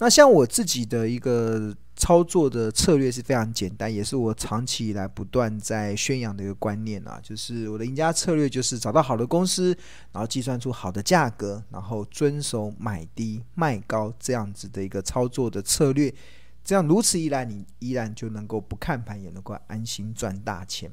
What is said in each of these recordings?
那像我自己的一个操作的策略是非常简单，也是我长期以来不断在宣扬的一个观念啊，就是我的赢家策略就是找到好的公司，然后计算出好的价格，然后遵守买低卖高这样子的一个操作的策略。这样如此一来，你依然就能够不看盘，也能够安心赚大钱。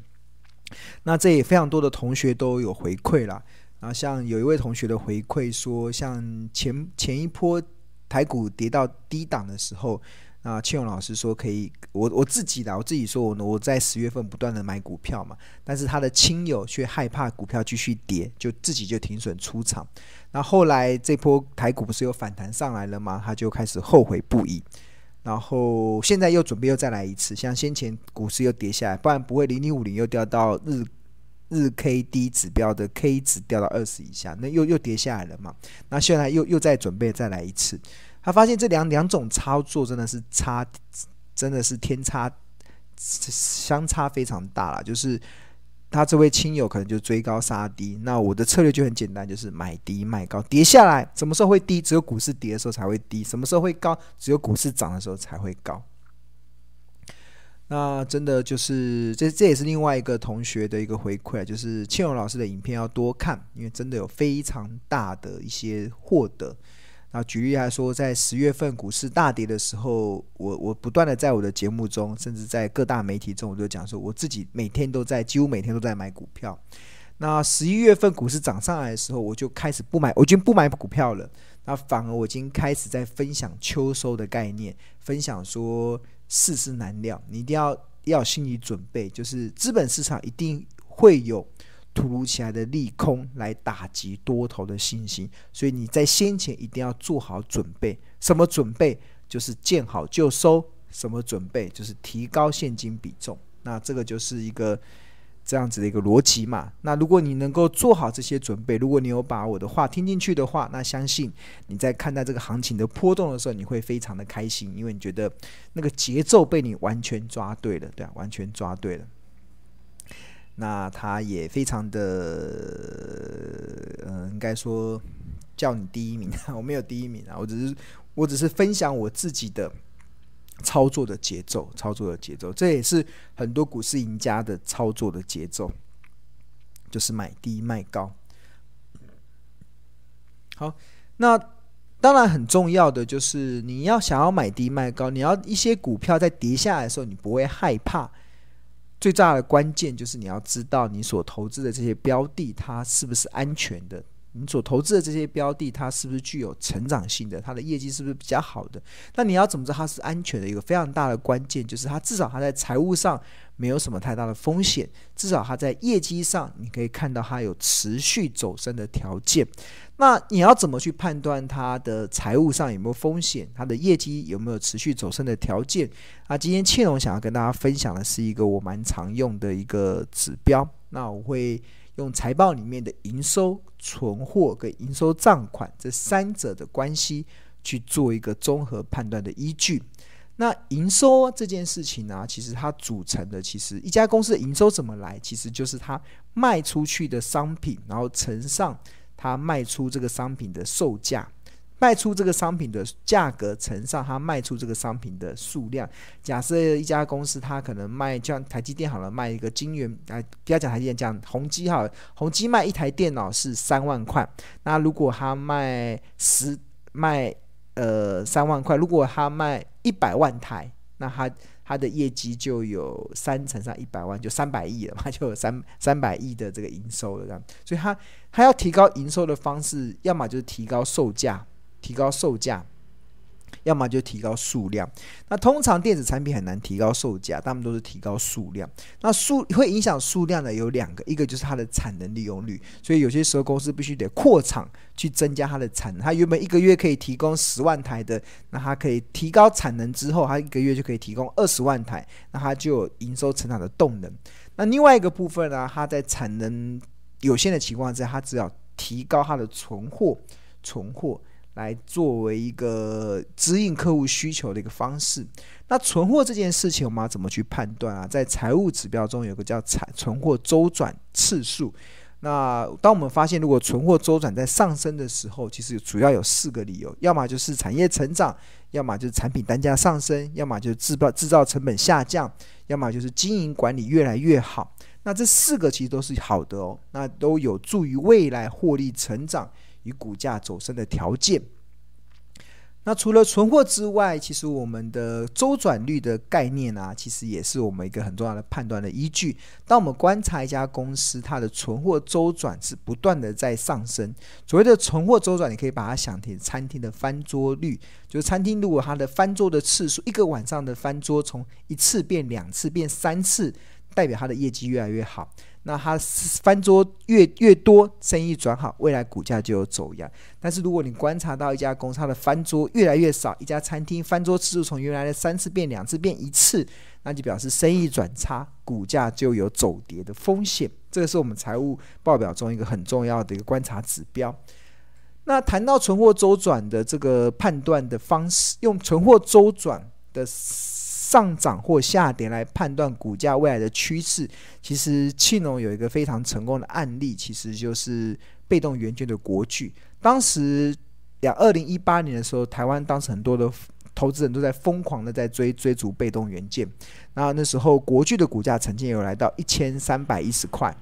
那这也非常多的同学都有回馈了。然后像有一位同学的回馈说，像前前一波台股跌到低档的时候，啊，庆荣老师说可以，我我自己的我自己说我我在十月份不断的买股票嘛，但是他的亲友却害怕股票继续跌，就自己就停损出场。那后来这波台股不是又反弹上来了吗？他就开始后悔不已。然后现在又准备又再来一次，像先前股市又跌下来，不然不会零零五零又掉到日日 K D 指标的 K 值掉到二十以下，那又又跌下来了嘛？那现在又又在准备再来一次，他发现这两两种操作真的是差，真的是天差相差非常大了，就是。他这位亲友可能就追高杀低，那我的策略就很简单，就是买低卖高，跌下来什么时候会低？只有股市跌的时候才会低。什么时候会高？只有股市涨的时候才会高。那真的就是这，这也是另外一个同学的一个回馈，就是庆荣老师的影片要多看，因为真的有非常大的一些获得。那举例来说，在十月份股市大跌的时候，我我不断的在我的节目中，甚至在各大媒体中，我就讲说，我自己每天都在，几乎每天都在买股票。那十一月份股市涨上来的时候，我就开始不买，我已经不买股票了。那反而我已经开始在分享秋收的概念，分享说世事难料，你一定要要心理准备，就是资本市场一定会有。突如其来的利空来打击多头的信心，所以你在先前一定要做好准备。什么准备？就是见好就收。什么准备？就是提高现金比重。那这个就是一个这样子的一个逻辑嘛。那如果你能够做好这些准备，如果你有把我的话听进去的话，那相信你在看待这个行情的波动的时候，你会非常的开心，因为你觉得那个节奏被你完全抓对了，对啊，完全抓对了。那他也非常的，嗯、呃，应该说叫你第一名，我没有第一名啊，我只是我只是分享我自己的操作的节奏，操作的节奏，这也是很多股市赢家的操作的节奏，就是买低卖高。好，那当然很重要的就是你要想要买低卖高，你要一些股票在跌下来的时候，你不会害怕。最大的关键就是你要知道你所投资的这些标的，它是不是安全的？你所投资的这些标的，它是不是具有成长性的？它的业绩是不是比较好的？那你要怎么知道它是安全的？一个非常大的关键就是它至少它在财务上没有什么太大的风险，至少它在业绩上你可以看到它有持续走升的条件。那你要怎么去判断它的财务上有没有风险？它的业绩有没有持续走升的条件？啊，今天庆龙想要跟大家分享的是一个我蛮常用的一个指标。那我会用财报里面的营收、存货跟营收账款这三者的关系去做一个综合判断的依据。那营收这件事情呢，其实它组成的其实一家公司的营收怎么来，其实就是它卖出去的商品，然后乘上。它卖出这个商品的售价，卖出这个商品的价格乘上他卖出这个商品的数量。假设一家公司，他可能卖像台积电好了，卖一个晶圆，哎，不要讲台积电，讲宏基好了，宏基卖一台电脑是三万块。那如果他卖十卖呃三万块，如果他卖一百万台，那他。它的业绩就有三乘上一百万，就三百亿了嘛，就有三三百亿的这个营收了，这样。所以它它要提高营收的方式，要么就是提高售价，提高售价。要么就提高数量，那通常电子产品很难提高售价，他们都是提高数量。那数会影响数量的有两个，一个就是它的产能利用率，所以有些时候公司必须得扩厂去增加它的产能。它原本一个月可以提供十万台的，那它可以提高产能之后，它一个月就可以提供二十万台，那它就有营收成长的动能。那另外一个部分呢，它在产能有限的情况下，它只要提高它的存货，存货。来作为一个指引客户需求的一个方式。那存货这件事情，我们要怎么去判断啊？在财务指标中有个叫产存货周转次数，那当我们发现，如果存货周转在上升的时候，其实主要有四个理由：要么就是产业成长，要么就是产品单价上升，要么就是制造制造成本下降，要么就是经营管理越来越好。那这四个其实都是好的哦，那都有助于未来获利成长与股价走升的条件。那除了存货之外，其实我们的周转率的概念啊，其实也是我们一个很重要的判断的依据。当我们观察一家公司，它的存货周转是不断的在上升。所谓的存货周转，你可以把它想成餐厅的翻桌率，就是餐厅如果它的翻桌的次数，一个晚上的翻桌从一次变两次变三次，代表它的业绩越来越好。那它翻桌越越多，生意转好，未来股价就有走扬。但是如果你观察到一家公司它的翻桌越来越少，一家餐厅翻桌次数从原来的三次变两次变一次，那就表示生意转差，股价就有走跌的风险。这个是我们财务报表中一个很重要的一个观察指标。那谈到存货周转的这个判断的方式，用存货周转的。上涨或下跌来判断股价未来的趋势，其实庆隆有一个非常成功的案例，其实就是被动元件的国巨。当时两二零一八年的时候，台湾当时很多的投资人都在疯狂的在追追逐被动元件，那那时候国巨的股价曾经有来到一千三百一十块。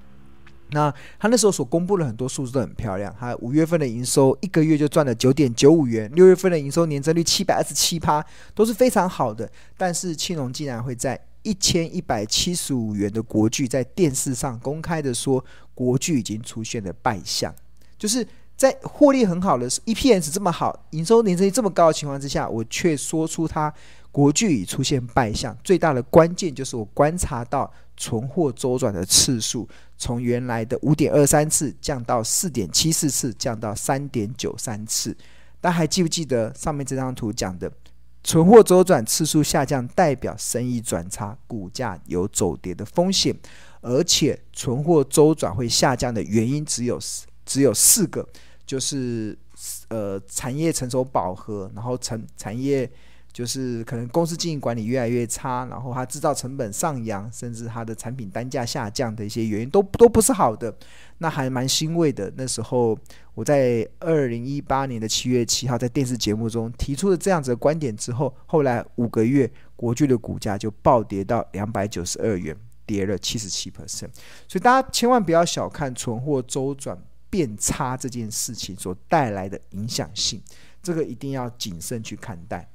那他那时候所公布的很多数字都很漂亮，他五月份的营收一个月就赚了九点九五元，六月份的营收年增率七百二十七趴，都是非常好的。但是青龙竟然会在一千一百七十五元的国剧在电视上公开的说，国剧已经出现了败相，就是在获利很好的 EPS 这么好，营收年增率这么高的情况之下，我却说出它国巨已出现败相。最大的关键就是我观察到存货周转的次数。从原来的五点二三次降到四点七四次，降到三点九三次。大家还记不记得上面这张图讲的，存货周转次数下降代表生意转差，股价有走跌的风险。而且存货周转会下降的原因只有只有四个，就是呃产业成熟饱和，然后成产业。就是可能公司经营管理越来越差，然后它制造成本上扬，甚至它的产品单价下降的一些原因都都不是好的，那还蛮欣慰的。那时候我在二零一八年的七月七号在电视节目中提出了这样子的观点之后，后来五个月国巨的股价就暴跌到两百九十二元，跌了七十七 percent。所以大家千万不要小看存货周转变差这件事情所带来的影响性，这个一定要谨慎去看待。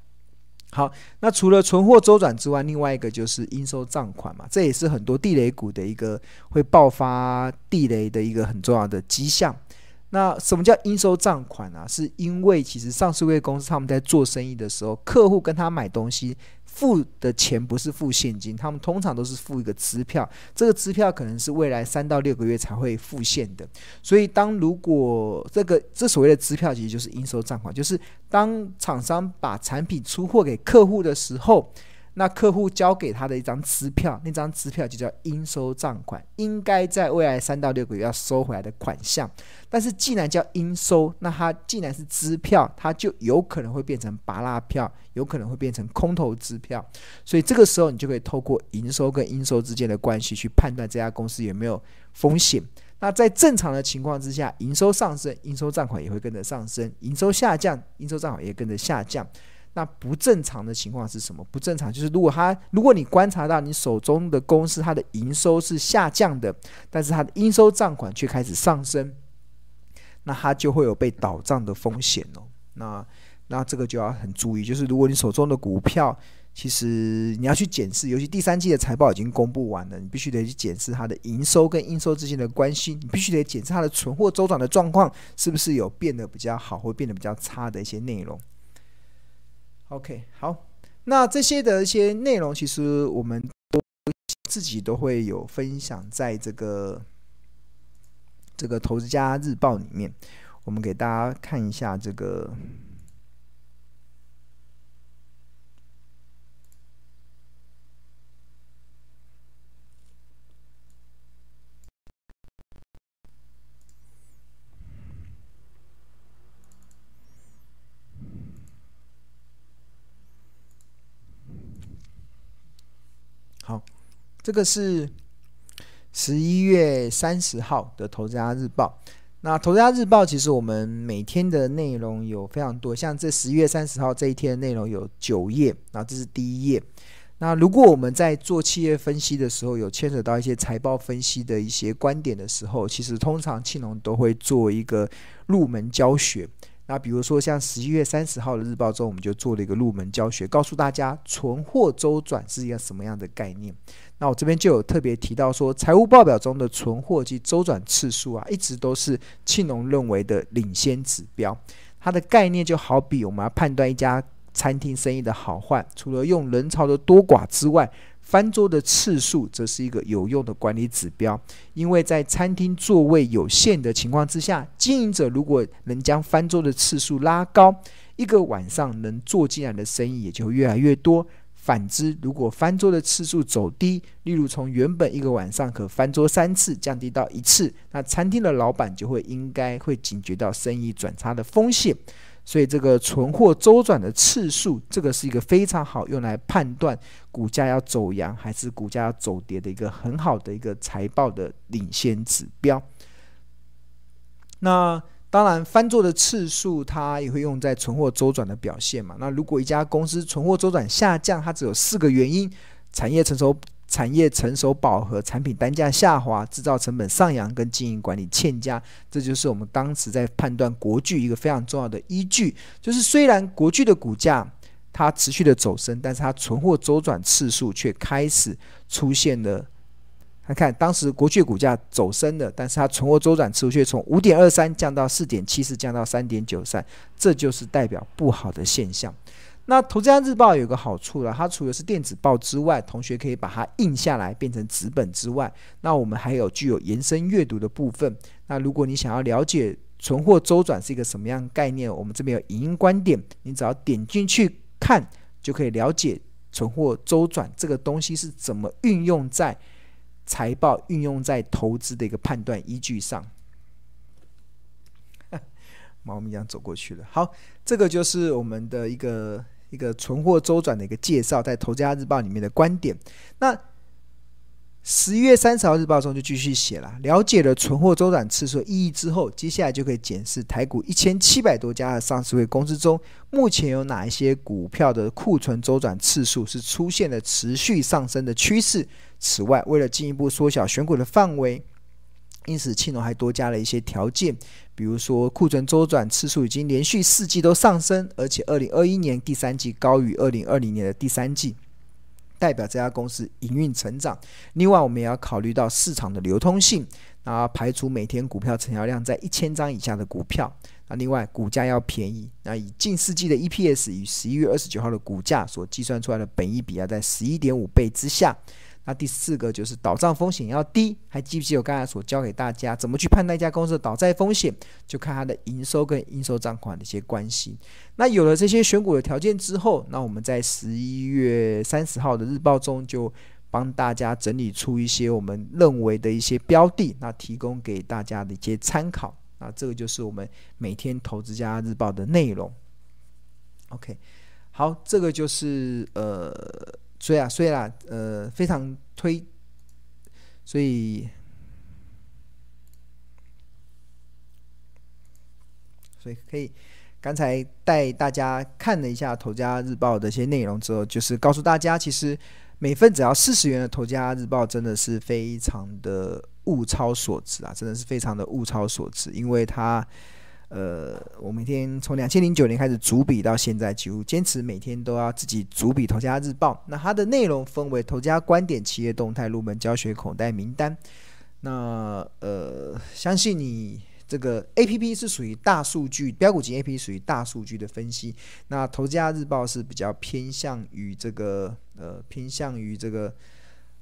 好，那除了存货周转之外，另外一个就是应收账款嘛，这也是很多地雷股的一个会爆发地雷的一个很重要的迹象。那什么叫应收账款啊？是因为其实上市柜公司他们在做生意的时候，客户跟他买东西。付的钱不是付现金，他们通常都是付一个支票，这个支票可能是未来三到六个月才会付现的。所以，当如果这个这所谓的支票，其实就是应收账款，就是当厂商把产品出货给客户的时候。那客户交给他的一张支票，那张支票就叫应收账款，应该在未来三到六个月要收回来的款项。但是既然叫应收，那它既然是支票，它就有可能会变成拔拉票，有可能会变成空头支票。所以这个时候你就可以透过营收跟应收之间的关系去判断这家公司有没有风险。那在正常的情况之下，营收上升，应收账款也会跟着上升；营收下降，应收账款也跟着下降。那不正常的情况是什么？不正常就是如果他，如果你观察到你手中的公司它的营收是下降的，但是它的应收账款却开始上升，那它就会有被倒账的风险哦。那那这个就要很注意，就是如果你手中的股票，其实你要去检视，尤其第三季的财报已经公布完了，你必须得去检视它的营收跟应收之间的关系，你必须得检视它的存货周转的状况是不是有变得比较好或变得比较差的一些内容。OK，好，那这些的一些内容，其实我们都自己都会有分享在这个这个投资家日报里面，我们给大家看一下这个。好，这个是十一月三十号的《投资家日报》。那《投资家日报》其实我们每天的内容有非常多，像这十一月三十号这一天的内容有九页，然后这是第一页。那如果我们在做企业分析的时候，有牵扯到一些财报分析的一些观点的时候，其实通常庆农都会做一个入门教学。那比如说像十一月三十号的日报中，我们就做了一个入门教学，告诉大家存货周转是一个什么样的概念。那我这边就有特别提到说，财务报表中的存货及周转次数啊，一直都是庆农认为的领先指标。它的概念就好比我们要判断一家餐厅生意的好坏，除了用人潮的多寡之外，翻桌的次数则是一个有用的管理指标。因为在餐厅座位有限的情况之下，经营者如果能将翻桌的次数拉高，一个晚上能做进来的生意也就越来越多。反之，如果翻桌的次数走低，例如从原本一个晚上可翻桌三次降低到一次，那餐厅的老板就会应该会警觉到生意转差的风险。所以，这个存货周转的次数，这个是一个非常好用来判断股价要走阳还是股价要走跌的一个很好的一个财报的领先指标。那当然，翻做的次数它也会用在存货周转的表现嘛。那如果一家公司存货周转下降，它只有四个原因：产业成熟、产业成熟饱和、产品单价下滑、制造成本上扬跟经营管理欠佳。这就是我们当时在判断国巨一个非常重要的依据。就是虽然国巨的股价它持续的走升，但是它存货周转次数却开始出现了。看看，当时国巨股价走升了，但是它存货周转次数却从五点二三降到四点七四，降到三点九三，这就是代表不好的现象。那《投资家日报》有个好处了，它除了是电子报之外，同学可以把它印下来变成纸本之外，那我们还有具有延伸阅读的部分。那如果你想要了解存货周转是一个什么样概念，我们这边有影音观点，你只要点进去看，就可以了解存货周转这个东西是怎么运用在。财报运用在投资的一个判断依据上，猫咪一样走过去了。好，这个就是我们的一个一个存货周转的一个介绍，在《投资家日报》里面的观点。那十一月三十号日报中就继续写了，了解了存货周转次数意义之后，接下来就可以检视台股一千七百多家的上市位公司中，目前有哪一些股票的库存周转次数是出现了持续上升的趋势。此外，为了进一步缩小选股的范围，因此庆农还多加了一些条件，比如说库存周转次数已经连续四季都上升，而且二零二一年第三季高于二零二零年的第三季，代表这家公司营运成长。另外，我们也要考虑到市场的流通性，那排除每天股票成交量在一千张以下的股票。那另外，股价要便宜，那以近四季的 EPS 与十一月二十九号的股价所计算出来的本益比要在十一点五倍之下。那第四个就是倒账风险要低，还记不记得我刚才所教给大家怎么去判断一家公司的倒债风险？就看它的营收跟应收账款的一些关系。那有了这些选股的条件之后，那我们在十一月三十号的日报中就帮大家整理出一些我们认为的一些标的，那提供给大家的一些参考。那这个就是我们每天投资家日报的内容。OK，好，这个就是呃。所以啊，所以啦，呃，非常推，所以，所以可以，刚才带大家看了一下《投家日报》的一些内容之后，就是告诉大家，其实每份只要四十元的《投家日报》真的是非常的物超所值啊，真的是非常的物超所值，因为它。呃，我每天从两千零九年开始主笔到现在，几乎坚持每天都要自己主笔《投家日报》。那它的内容分为投家观点、企业动态、入门教学、口袋名单。那呃，相信你这个 A P P 是属于大数据标股型 A P P，属于大数据的分析。那《投家日报》是比较偏向于这个呃，偏向于这个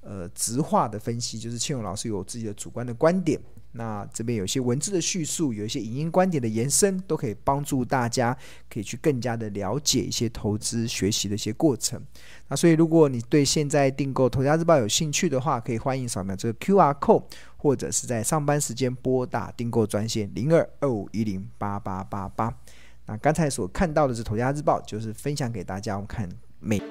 呃，直化的分析，就是庆荣老师有自己的主观的观点。那这边有些文字的叙述，有一些影音观点的延伸，都可以帮助大家可以去更加的了解一些投资学习的一些过程。那所以，如果你对现在订购《投家日报》有兴趣的话，可以欢迎扫描这个 QR code，或者是在上班时间拨打订购专线零二二五一零八八八八。那刚才所看到的是《投家日报》，就是分享给大家我们看每。